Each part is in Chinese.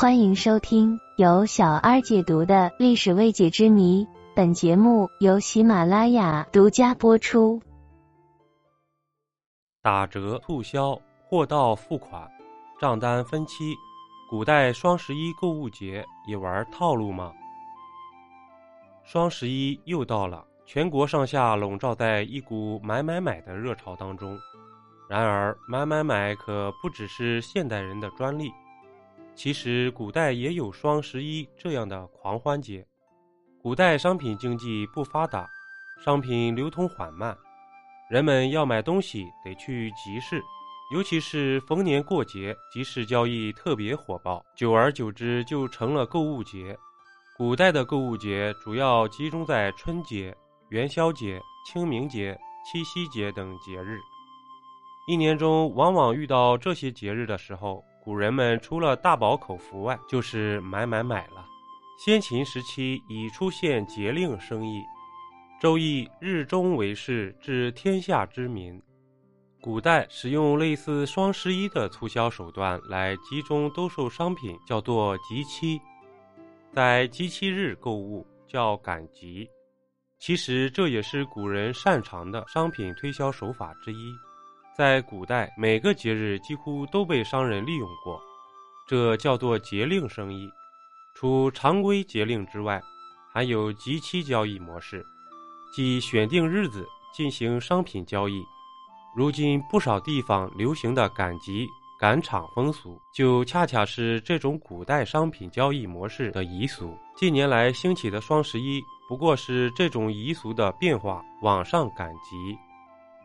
欢迎收听由小二解读的历史未解之谜。本节目由喜马拉雅独家播出。打折促销、货到付款、账单分期，古代双十一购物节也玩套路吗？双十一又到了，全国上下笼罩在一股买买买的热潮当中。然而，买买买可不只是现代人的专利。其实，古代也有双十一这样的狂欢节。古代商品经济不发达，商品流通缓慢，人们要买东西得去集市，尤其是逢年过节，集市交易特别火爆，久而久之就成了购物节。古代的购物节主要集中在春节、元宵节、清明节、七夕节等节日。一年中往往遇到这些节日的时候。古人们除了大饱口福外，就是买买买了。先秦时期已出现节令生意，《周易》日中为市，治天下之民。古代使用类似双十一的促销手段来集中兜售商品，叫做集期。在集期日购物叫赶集，其实这也是古人擅长的商品推销手法之一。在古代，每个节日几乎都被商人利用过，这叫做节令生意。除常规节令之外，还有集期交易模式，即选定日子进行商品交易。如今不少地方流行的赶集赶场风俗，就恰恰是这种古代商品交易模式的遗俗。近年来兴起的双十一，不过是这种遗俗的变化，网上赶集。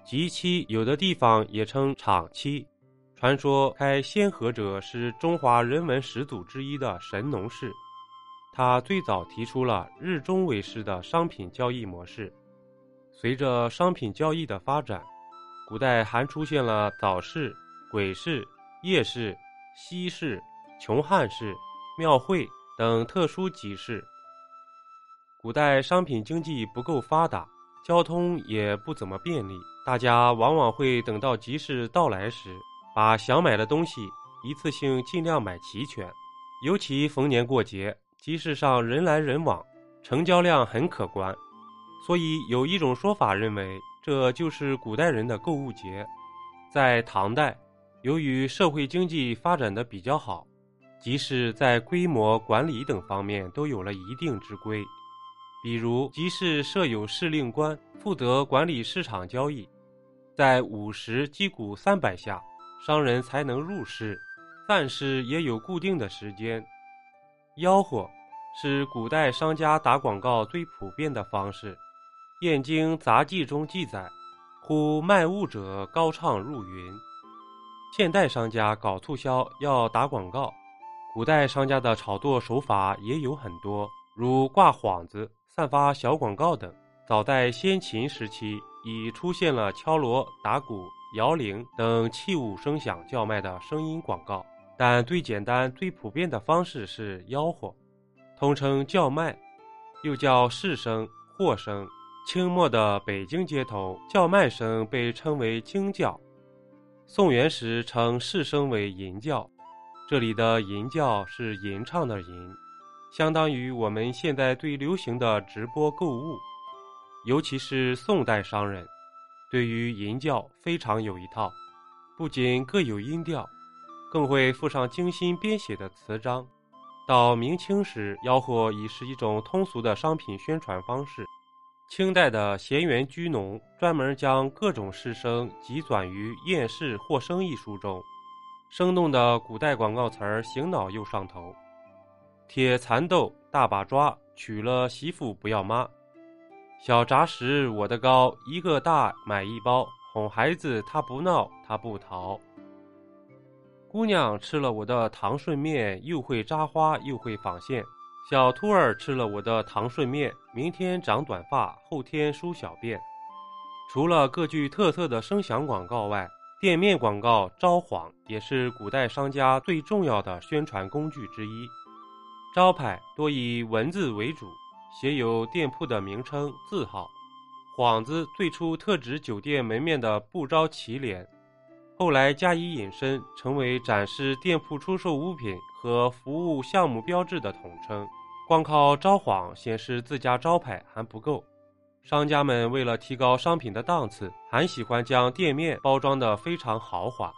集期有的地方也称场期。传说开先河者是中华人文始祖之一的神农氏，他最早提出了日中为市的商品交易模式。随着商品交易的发展，古代还出现了早市、鬼市、夜市、西市、穷汉市、庙会等特殊集市。古代商品经济不够发达，交通也不怎么便利。大家往往会等到集市到来时，把想买的东西一次性尽量买齐全。尤其逢年过节，集市上人来人往，成交量很可观。所以有一种说法认为，这就是古代人的购物节。在唐代，由于社会经济发展的比较好，集市在规模、管理等方面都有了一定之规。比如，集市设有市令官，负责管理市场交易。在午时击鼓三百下，商人才能入市。饭市也有固定的时间。吆喝是古代商家打广告最普遍的方式。《燕京杂记》中记载：“呼卖物者高唱入云。”现代商家搞促销要打广告，古代商家的炒作手法也有很多，如挂幌子、散发小广告等。早在先秦时期。已出现了敲锣打鼓、摇铃等器物声响叫卖的声音广告，但最简单、最普遍的方式是吆喝，通称叫卖，又叫市声、货声。清末的北京街头叫卖声被称为京叫，宋元时称市声为吟叫，这里的吟叫是吟唱的吟，相当于我们现在最流行的直播购物。尤其是宋代商人，对于吟叫非常有一套，不仅各有音调，更会附上精心编写的词章。到明清时，吆喝已是一种通俗的商品宣传方式。清代的闲园居农专门将各种市声集纂于《验市货生》一书中，生动的古代广告词儿醒脑又上头。铁蚕豆大把抓，娶了媳妇不要妈。小杂食我的糕，一个大买一包，哄孩子他不闹他不逃。姑娘吃了我的糖顺面，又会扎花又会纺线。小兔儿吃了我的糖顺面，明天长短发，后天梳小辫。除了各具特色的声响广告外，店面广告招幌也是古代商家最重要的宣传工具之一。招牌多以文字为主。写有店铺的名称、字号，幌子最初特指酒店门面的不招旗联，后来加以引申，成为展示店铺出售物品和服务项目标志的统称。光靠招幌显示自家招牌还不够，商家们为了提高商品的档次，还喜欢将店面包装得非常豪华。